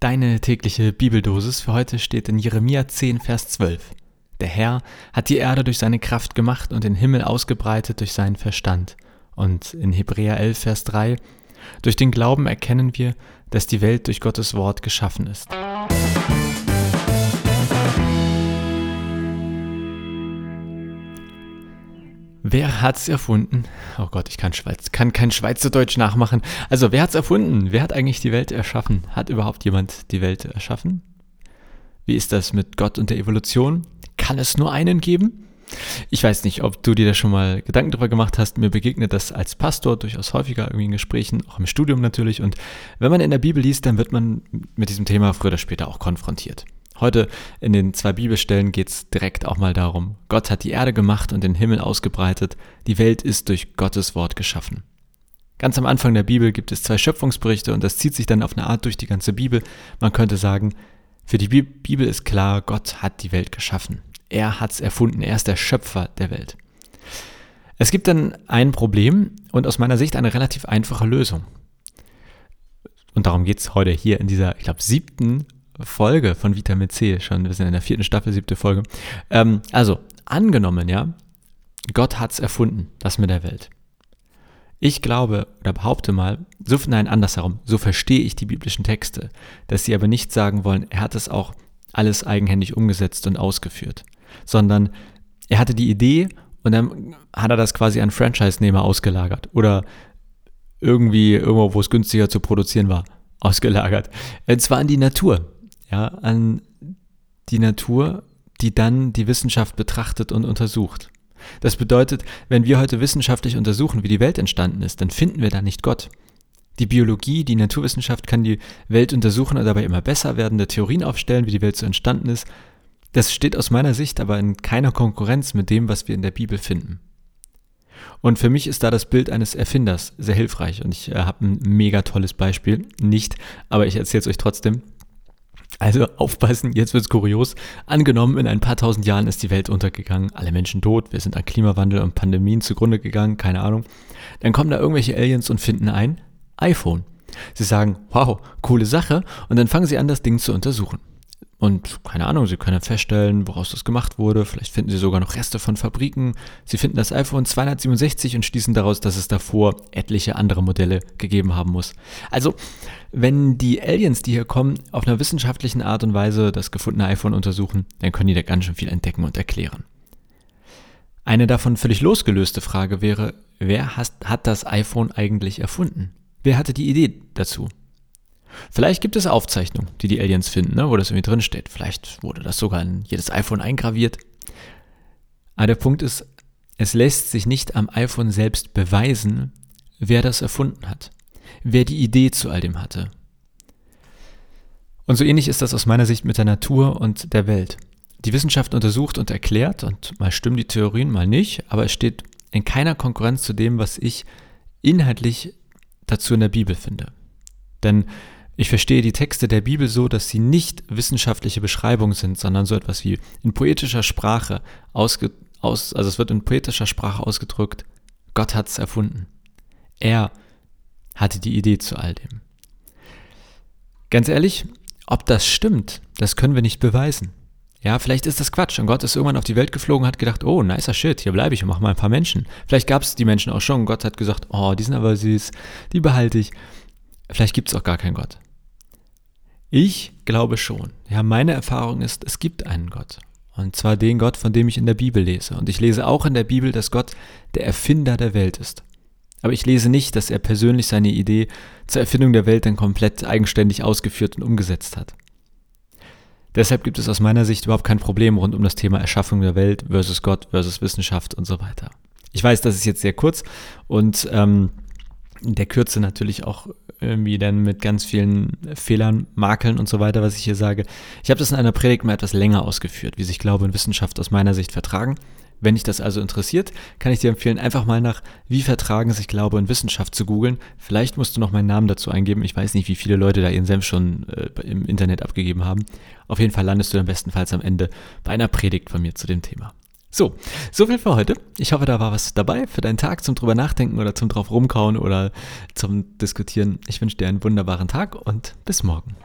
Deine tägliche Bibeldosis für heute steht in Jeremia 10, Vers 12. Der Herr hat die Erde durch seine Kraft gemacht und den Himmel ausgebreitet durch seinen Verstand. Und in Hebräer 11, Vers 3, durch den Glauben erkennen wir, dass die Welt durch Gottes Wort geschaffen ist. Wer hat's erfunden? Oh Gott, ich kann, Schweiz, kann kein Schweizerdeutsch nachmachen. Also, wer hat's erfunden? Wer hat eigentlich die Welt erschaffen? Hat überhaupt jemand die Welt erschaffen? Wie ist das mit Gott und der Evolution? Kann es nur einen geben? Ich weiß nicht, ob du dir da schon mal Gedanken drüber gemacht hast. Mir begegnet das als Pastor durchaus häufiger irgendwie in Gesprächen, auch im Studium natürlich. Und wenn man in der Bibel liest, dann wird man mit diesem Thema früher oder später auch konfrontiert. Heute in den zwei Bibelstellen geht es direkt auch mal darum, Gott hat die Erde gemacht und den Himmel ausgebreitet, die Welt ist durch Gottes Wort geschaffen. Ganz am Anfang der Bibel gibt es zwei Schöpfungsberichte und das zieht sich dann auf eine Art durch die ganze Bibel. Man könnte sagen, für die Bibel ist klar, Gott hat die Welt geschaffen. Er hat es erfunden, er ist der Schöpfer der Welt. Es gibt dann ein Problem und aus meiner Sicht eine relativ einfache Lösung. Und darum geht es heute hier in dieser, ich glaube, siebten Folge von Vitamin C schon. Wir sind in der vierten Staffel, siebte Folge. Ähm, also, angenommen, ja, Gott hat's erfunden, das mit der Welt. Ich glaube oder behaupte mal, so, nein, andersherum, so verstehe ich die biblischen Texte, dass sie aber nicht sagen wollen, er hat es auch alles eigenhändig umgesetzt und ausgeführt, sondern er hatte die Idee und dann hat er das quasi an Franchise-Nehmer ausgelagert oder irgendwie irgendwo, wo es günstiger zu produzieren war, ausgelagert. Und zwar an die Natur ja, an die Natur, die dann die Wissenschaft betrachtet und untersucht. Das bedeutet, wenn wir heute wissenschaftlich untersuchen, wie die Welt entstanden ist, dann finden wir da nicht Gott. Die Biologie, die Naturwissenschaft kann die Welt untersuchen und dabei immer besser werdende Theorien aufstellen, wie die Welt so entstanden ist. Das steht aus meiner Sicht aber in keiner Konkurrenz mit dem, was wir in der Bibel finden. Und für mich ist da das Bild eines Erfinders sehr hilfreich und ich äh, habe ein mega tolles Beispiel. Nicht, aber ich erzähle es euch trotzdem. Also aufpassen, jetzt wird's kurios. Angenommen, in ein paar tausend Jahren ist die Welt untergegangen, alle Menschen tot, wir sind an Klimawandel und Pandemien zugrunde gegangen, keine Ahnung. Dann kommen da irgendwelche Aliens und finden ein iPhone. Sie sagen, wow, coole Sache, und dann fangen sie an, das Ding zu untersuchen. Und keine Ahnung, Sie können feststellen, woraus das gemacht wurde. Vielleicht finden Sie sogar noch Reste von Fabriken. Sie finden das iPhone 267 und schließen daraus, dass es davor etliche andere Modelle gegeben haben muss. Also, wenn die Aliens, die hier kommen, auf einer wissenschaftlichen Art und Weise das gefundene iPhone untersuchen, dann können die da ganz schön viel entdecken und erklären. Eine davon völlig losgelöste Frage wäre, wer hat das iPhone eigentlich erfunden? Wer hatte die Idee dazu? Vielleicht gibt es Aufzeichnungen, die die Aliens finden, ne, wo das irgendwie drin steht. Vielleicht wurde das sogar in jedes iPhone eingraviert. Aber der Punkt ist, es lässt sich nicht am iPhone selbst beweisen, wer das erfunden hat, wer die Idee zu all dem hatte. Und so ähnlich ist das aus meiner Sicht mit der Natur und der Welt. Die Wissenschaft untersucht und erklärt, und mal stimmen die Theorien, mal nicht, aber es steht in keiner Konkurrenz zu dem, was ich inhaltlich dazu in der Bibel finde. Denn ich verstehe die Texte der Bibel so, dass sie nicht wissenschaftliche Beschreibungen sind, sondern so etwas wie in poetischer Sprache ausge, aus, also es wird in poetischer Sprache ausgedrückt, Gott hat es erfunden. Er hatte die Idee zu all dem. Ganz ehrlich, ob das stimmt, das können wir nicht beweisen. Ja, vielleicht ist das Quatsch und Gott ist irgendwann auf die Welt geflogen und hat gedacht, oh, nicer Shit, hier bleibe ich und mache mal ein paar Menschen. Vielleicht gab es die Menschen auch schon und Gott hat gesagt, oh, die sind aber süß, die behalte ich. Vielleicht gibt es auch gar keinen Gott. Ich glaube schon. Ja, meine Erfahrung ist, es gibt einen Gott. Und zwar den Gott, von dem ich in der Bibel lese. Und ich lese auch in der Bibel, dass Gott der Erfinder der Welt ist. Aber ich lese nicht, dass er persönlich seine Idee zur Erfindung der Welt dann komplett eigenständig ausgeführt und umgesetzt hat. Deshalb gibt es aus meiner Sicht überhaupt kein Problem rund um das Thema Erschaffung der Welt versus Gott versus Wissenschaft und so weiter. Ich weiß, das ist jetzt sehr kurz und ähm, in der Kürze natürlich auch irgendwie dann mit ganz vielen Fehlern, Makeln und so weiter, was ich hier sage. Ich habe das in einer Predigt mal etwas länger ausgeführt, wie sich Glaube und Wissenschaft aus meiner Sicht vertragen. Wenn dich das also interessiert, kann ich dir empfehlen, einfach mal nach Wie vertragen sich Glaube und Wissenschaft zu googeln. Vielleicht musst du noch meinen Namen dazu eingeben. Ich weiß nicht, wie viele Leute da ihren Senf schon äh, im Internet abgegeben haben. Auf jeden Fall landest du dann bestenfalls am Ende bei einer Predigt von mir zu dem Thema. So, so viel für heute. Ich hoffe, da war was dabei für deinen Tag zum drüber nachdenken oder zum drauf rumkauen oder zum Diskutieren. Ich wünsche dir einen wunderbaren Tag und bis morgen.